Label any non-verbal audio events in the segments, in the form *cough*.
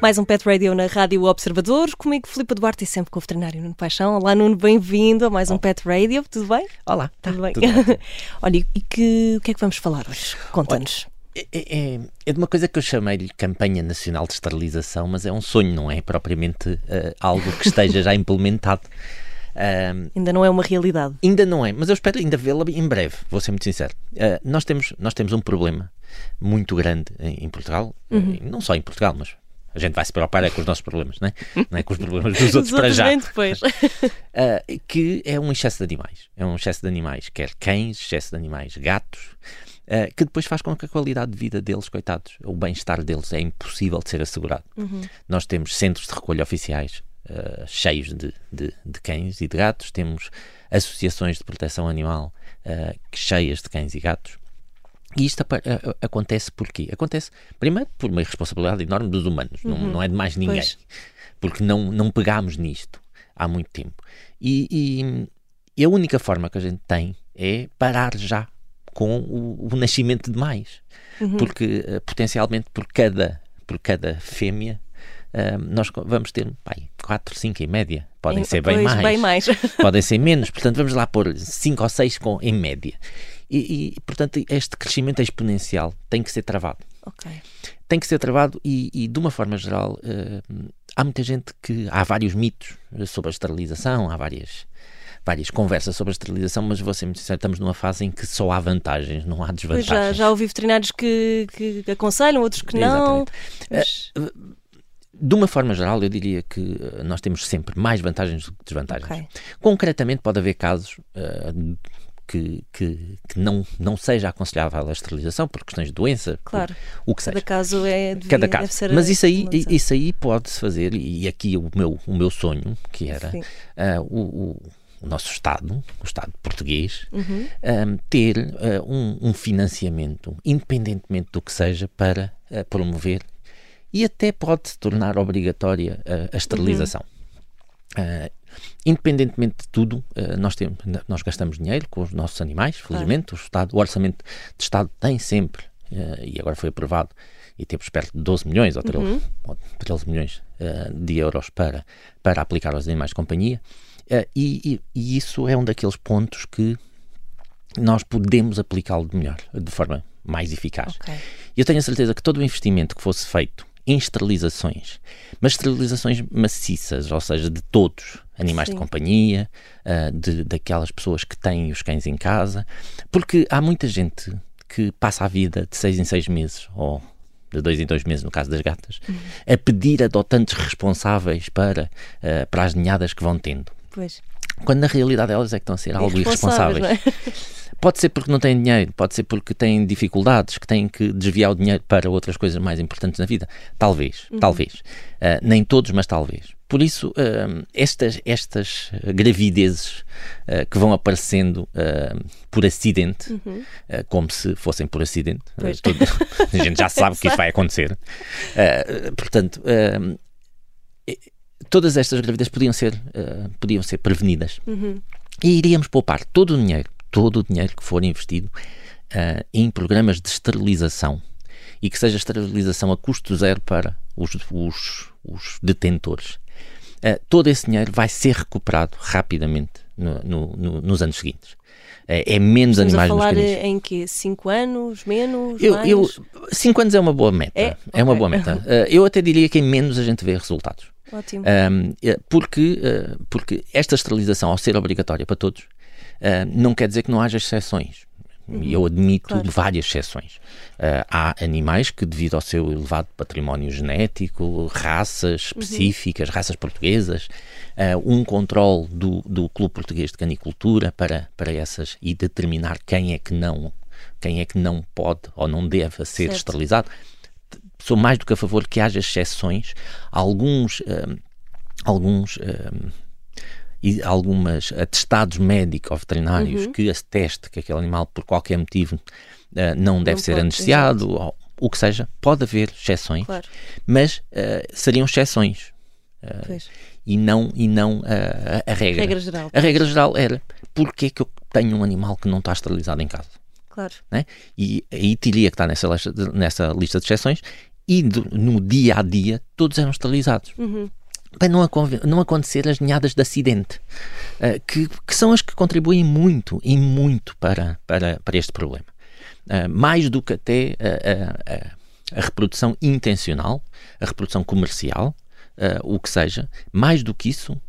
Mais um Pet Radio na Rádio Observador. Comigo, Filipe Duarte e sempre com o veterinário Nuno Paixão. Olá, Nuno, bem-vindo a mais um Pet Radio. Tudo bem? Olá, tudo bem? Tudo *laughs* Olha, e que, o que é que vamos falar hoje? Conta-nos. É, é, é, de uma coisa que eu chamei-lhe Campanha Nacional de Esterilização, mas é um sonho, não é propriamente uh, algo que esteja já implementado. *laughs* Um, ainda não é uma realidade. Ainda não é, mas eu espero ainda vê-la em breve, vou ser muito sincero. Uh, nós, temos, nós temos um problema muito grande em, em Portugal, uhum. não só em Portugal, mas a gente vai se preocupar é com os nossos problemas, não é? *laughs* Não é com os problemas dos outros para já. depois. uh, *laughs* que é um excesso de animais. É um excesso de animais, quer cães, excesso de animais, gatos, uh, que depois faz com que a qualidade de vida deles, coitados, o bem-estar deles é impossível de ser assegurado. Uhum. Nós temos centros de recolha oficiais uh, cheios de, de, de, cães e de gatos, temos associações de proteção animal cheias de cães e gatos. E isto acontece porquê? Acontece, primeiro, por uma irresponsabilidade enorme dos humanos, uhum. não, não é de mais ninguém, pois. porque não, não pegámos nisto há muito tempo. E, e, e, a única forma que a gente tem é parar já com o, o nascimento de mais, uhum. porque uh, potencialmente por cada, por cada fêmea nós vamos ter pai, 4, 5 em média. Podem em, ser bem mais. Bem mais. *laughs* podem ser menos. Portanto, vamos lá pôr 5 ou 6 em média. E, e, portanto, este crescimento exponencial tem que ser travado. Okay. Tem que ser travado e, e de uma forma geral, uh, há muita gente que. Há vários mitos sobre a esterilização, há várias, várias conversas sobre a esterilização, mas vou ser muito sincero, estamos numa fase em que só há vantagens, não há desvantagens. Pois já, já ouvi veterinários que, que aconselham, outros que não. Mas... Uh, de uma forma geral, eu diria que nós temos sempre mais vantagens do que desvantagens. Okay. Concretamente, pode haver casos uh, que, que, que, não, não seja aconselhável a esterilização por questões de doença, claro. o que Cada seja. caso é devia, Cada caso. Mas isso aí, isso aí pode-se fazer, e aqui o meu, o meu sonho, que era uh, o, o, o, nosso Estado, o Estado português, uhum. um, ter uh, um, um, financiamento, independentemente do que seja, para uh, promover e até pode se tornar obrigatória a esterilização. Uhum. Independentemente de tudo, uh, nós, temos, nós gastamos dinheiro com os nossos animais, felizmente. Claro. O, Estado, o orçamento de Estado tem sempre, e agora foi aprovado, e temos perto de 12 milhões ou 13, uhum. 13 milhões de euros para, para aplicar aos animais de companhia. E, e, e, isso é um daqueles pontos que nós podemos aplicá-lo de melhor, de forma mais eficaz. Okay. Eu tenho a certeza que todo o investimento que fosse feito em esterilizações, mas esterilizações maciças, ou seja, de todos, animais Sim. de companhia, uh, de, daquelas pessoas que têm os cães em casa, porque há muita gente que passa a vida de seis em seis meses, ou de dois em dois meses, no caso das gatas, uhum. a pedir adotantes responsáveis para, uh, para as ninhadas que vão tendo. Pois. Quando na realidade elas é que estão a ser algo irresponsáveis. É? *laughs* Pode ser porque não têm dinheiro, pode ser porque têm dificuldades, que têm que desviar o dinheiro para outras coisas mais importantes na vida. Talvez, uhum. talvez. Uh, nem todos, mas talvez. Por isso, uh, estas, estas gravidezes uh, que vão aparecendo por acidente, uhum. como se fossem por acidente, todo, *laughs* a gente já sabe que isso *laughs* vai acontecer. portanto, todas estas gravidezes podiam ser, podiam ser prevenidas. Uhum. E iríamos poupar todo o dinheiro todo o dinheiro que for investido uh, em programas de esterilização e que seja esterilização a custo zero para os, os, os detentores. Uh, todo esse dinheiro vai ser recuperado rapidamente no, no, no, nos anos seguintes. Uh, é menos Estamos animais a falar nos em que 5 anos, menos, eu, mais? Eu, 5 anos é uma boa meta. É, é uma boa meta. eu até diria que em menos a gente vê resultados. Ótimo. porque, porque esta esterilização, ao ser obrigatória para todos, Uh, não quer dizer que não haja exceções. Uhum, e eu admito claro. várias exceções. Uh, há animais que, devido ao seu elevado património genético, raças uhum. específicas, uhum. raças portuguesas, uh, um controle do, do Clube Português de Canicultura para, para essas e determinar quem é que não quem é que não pode ou não deve ser certo. esterilizado. Sou mais do que a favor que haja exceções. Alguns, alguns e algumas atestados médicos ou veterinários uhum. que ateste que aquele animal, por qualquer motivo, uh, não deve não ser anestesiado, ou o que seja, pode haver exceções, claro. mas uh, seriam exceções. Uh, e não, e não a, a regra. regra geral, a regra geral era porque é que eu tenho um animal que não está esterilizado em casa. Claro. Né? E aí teria que estar nessa, nessa lista de exceções e do, no dia a dia todos eram esterilizados. Uhum. Para não, não, acontecer as ninhadas de acidente, uh, que, que, são as que contribuem muito e muito para, para, para este problema. Uh, mais do que até a, a, reprodução intencional, a reprodução comercial, o que seja, mais do que isso,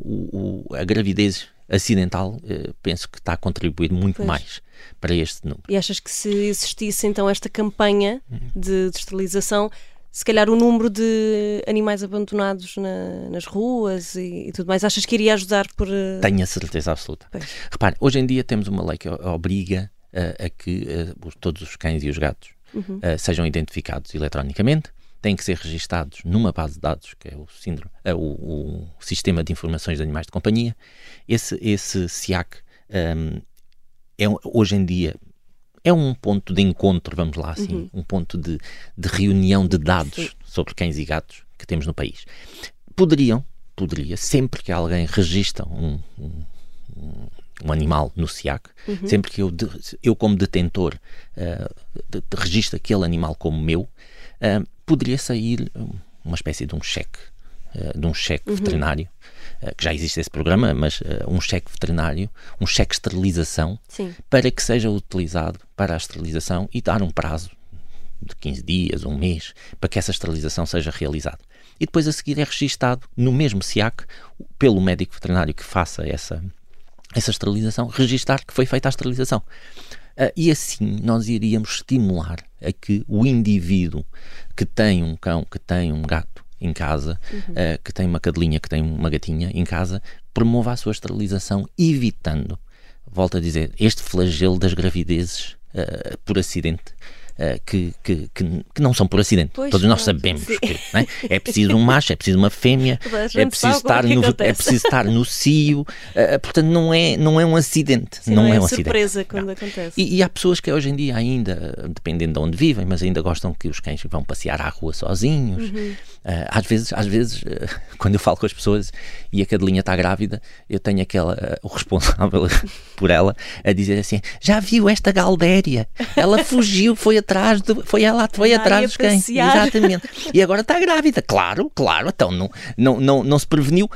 o, o, a gravidez acidental, eh, penso que está a contribuir muito pois. mais para este número. E achas que se existisse então esta campanha de, de esterilização, se calhar o número de animais abandonados na, nas ruas e, e, tudo mais, achas que iria ajudar por. Uh... Tenho a certeza absoluta. Pois. Repare, hoje em dia temos uma lei que obriga uh, a que uh, todos os cães e os gatos uhum. sejam identificados eletronicamente têm que ser registados numa base de dados, que é o, síndrome, é o, o Sistema de Informações de Animais de Companhia. Esse, esse SIAC um, é, hoje em dia é um ponto de encontro, vamos lá assim, uhum. um ponto de, de, reunião de dados sobre cães e gatos que temos no país. Poderiam, poderia, sempre que alguém registra um, um, um animal no SIAC, uhum. sempre que eu, eu como detentor uh, de, de, registro aquele animal como meu, uh, poderia sair uma espécie de um cheque, uh, de um cheque uhum. veterinário, uh, que já existe esse programa, mas uh, um cheque veterinário, um cheque esterilização, Sim. para que seja utilizado para a esterilização e dar um prazo de 15 dias, um mês, para que essa esterilização seja realizada. E depois a seguir é registado no mesmo SIAC, pelo médico veterinário que faça essa, essa esterilização, registar que foi feita a esterilização. Uh, e assim nós iríamos estimular a que o indivíduo que tem um cão, que tem um gato em casa, uhum. uh, que tem uma cadelinha, que tem uma gatinha em casa, promova a sua esterilização, evitando, volto a dizer, este flagelo das gravidezes uh, por acidente que, que, que, que, não são por acidente. Pois, Todos nós sabemos sim. que é? é preciso um macho, é preciso uma fêmea, *laughs* é preciso, estar no, é preciso estar no cio, uh, portanto não é, não é um acidente. Sim, não, não, é, é um surpresa acidente. quando não. acontece. E, e, há pessoas que hoje em dia ainda, dependendo de onde vivem, mas ainda gostam que os cães vão passear à rua sozinhos. Uhum. Uh, às vezes, às vezes *laughs* quando eu falo com as pessoas e a cadelinha está grávida, eu tenho aquela, o responsável *laughs* por ela, a dizer assim: já viu esta galdéria? Ela fugiu, foi atrás, de, foi ela foi atrás dos cães. Exatamente. E agora está grávida. Claro, claro. Então não, não, não, não se preveniu.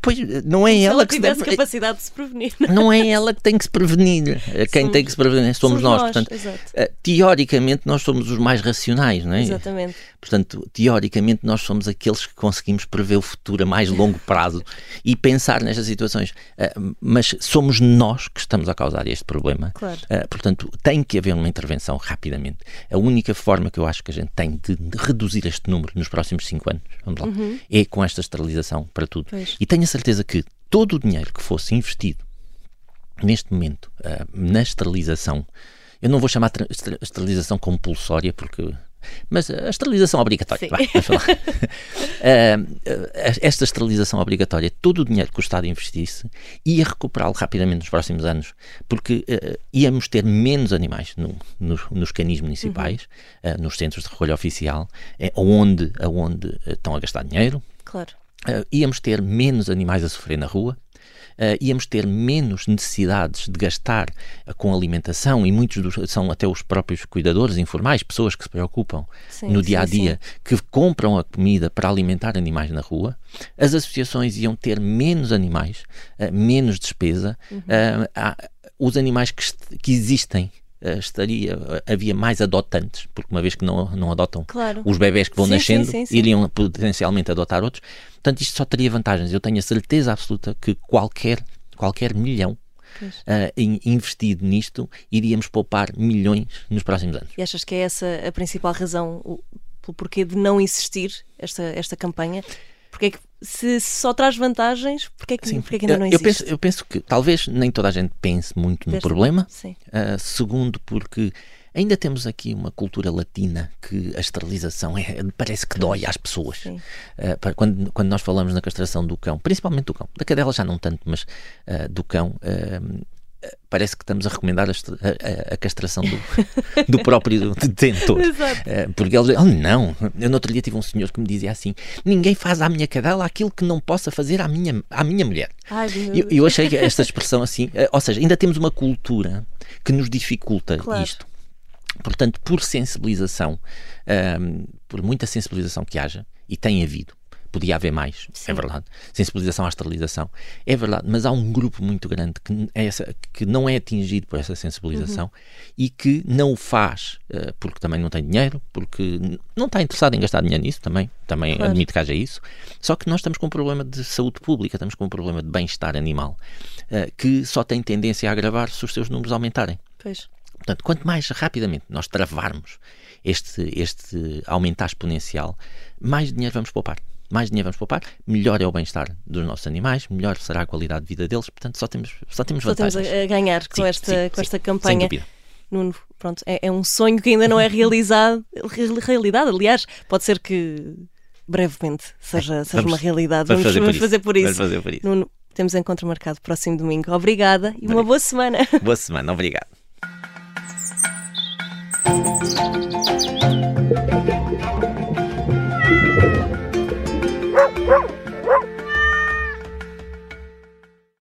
Pois não é se ela, ela que se deve... capacidade de se prevenir. Não é ela que tem que se prevenir. *laughs* Quem somos, tem que se prevenir somos, somos nós. nós. Portanto, uh, teoricamente nós somos os mais racionais, não é? Exatamente. Portanto, teoricamente nós somos aqueles que conseguimos prever o futuro a mais longo prazo e pensar nestas situações. Uh, mas somos nós que estamos a causar este problema. Claro. Uh, portanto, tem que haver uma intervenção rapidamente. A única forma que eu acho que a gente tem de, reduzir este número nos próximos 5 anos, vamos lá, uhum. é com esta esterilização para tudo. Pois. E tenho a certeza que todo o dinheiro que fosse investido neste momento uh, na esterilização, eu não vou chamar esterilização compulsória porque mas a esterilização obrigatória, falar. *laughs* uh, esta esterilização obrigatória, todo o dinheiro que o Estado investisse, ia recuperá-lo rapidamente nos próximos anos, porque uh, íamos ter menos animais no, no, nos canis municipais, uhum. uh, nos centros de recolha oficial, é, onde, onde estão a gastar dinheiro. Claro. íamos ter menos animais a sofrer na rua uh, íamos ter menos necessidades de gastar uh, com alimentação e muitos dos, são até os próprios cuidadores informais, pessoas que se preocupam sim, no dia a dia, que compram a comida para alimentar animais na rua. As associações iam ter menos animais, uh, menos despesa. Uhum. Há, os animais que, que existem Uh, estaria havia mais adotantes, porque uma vez que não, não adotam claro. os bebés que vão sim, nascendo, sim, sim, iriam potencialmente adotar outros. Portanto, isto só teria vantagens. Eu tenho a certeza absoluta que qualquer, qualquer milhão uh, investido nisto, iríamos poupar milhões nos próximos anos. E achas que é essa a principal razão, o, pelo porquê de não existir esta, esta campanha? Porque é que se só traz vantagens, porque é que, Sim. Porque é que ainda não existe? Eu penso, eu penso que talvez nem toda a gente pense muito no problema. Sim. Uh, segundo, porque ainda temos aqui uma cultura latina que a esterilização é, parece que dói às pessoas. Uh, quando, quando nós falamos na castração do cão, principalmente do cão, da cadela já não tanto, mas uh, do cão, parece que estamos a recomendar a, a, a castração do, do próprio detentor. *laughs* Exato. Uh, porque eles, oh não, eu no outro dia tive um senhor que me dizia assim: ninguém faz à minha cadela aquilo que não possa fazer à minha, à minha mulher. Ai, eu, eu achei esta expressão assim, uh, ou seja, ainda temos uma cultura que nos dificulta claro. isto. Portanto, por sensibilização, um, por muita sensibilização que haja, e tem havido, podia haver mais, é Sim. é verdade. Sensibilização à esterilização, é verdade, mas há um grupo muito grande que, é essa, que não é atingido por essa sensibilização uhum. e que não o faz uh, porque também não tem dinheiro, porque não está interessado em gastar dinheiro nisso, também, também claro. admito que haja isso. Só que nós estamos com um problema de saúde pública, estamos com um problema de bem-estar animal, uh, que só tem tendência a agravar se os seus números aumentarem. Pois. Portanto, quanto mais rapidamente nós travarmos este, este aumentar exponencial, mais dinheiro vamos poupar mais dinheiro vamos poupar, melhor é o bem-estar dos nossos animais, melhor será a qualidade de vida deles, portanto só temos, só temos só vantagens. temos a ganhar com sim, esta, sim, com sim, esta campanha. Sem Nuno, pronto, é, é, um sonho que ainda não é realizado, realidade, aliás, pode ser que brevemente seja, seja vamos, uma realidade. Vamos, vamos, fazer, vamos por fazer, por isso. Vamos fazer por isso. Nuno, temos encontro marcado próximo domingo. Obrigada e uma boa semana. *laughs* Boa semana, obrigado. Woo!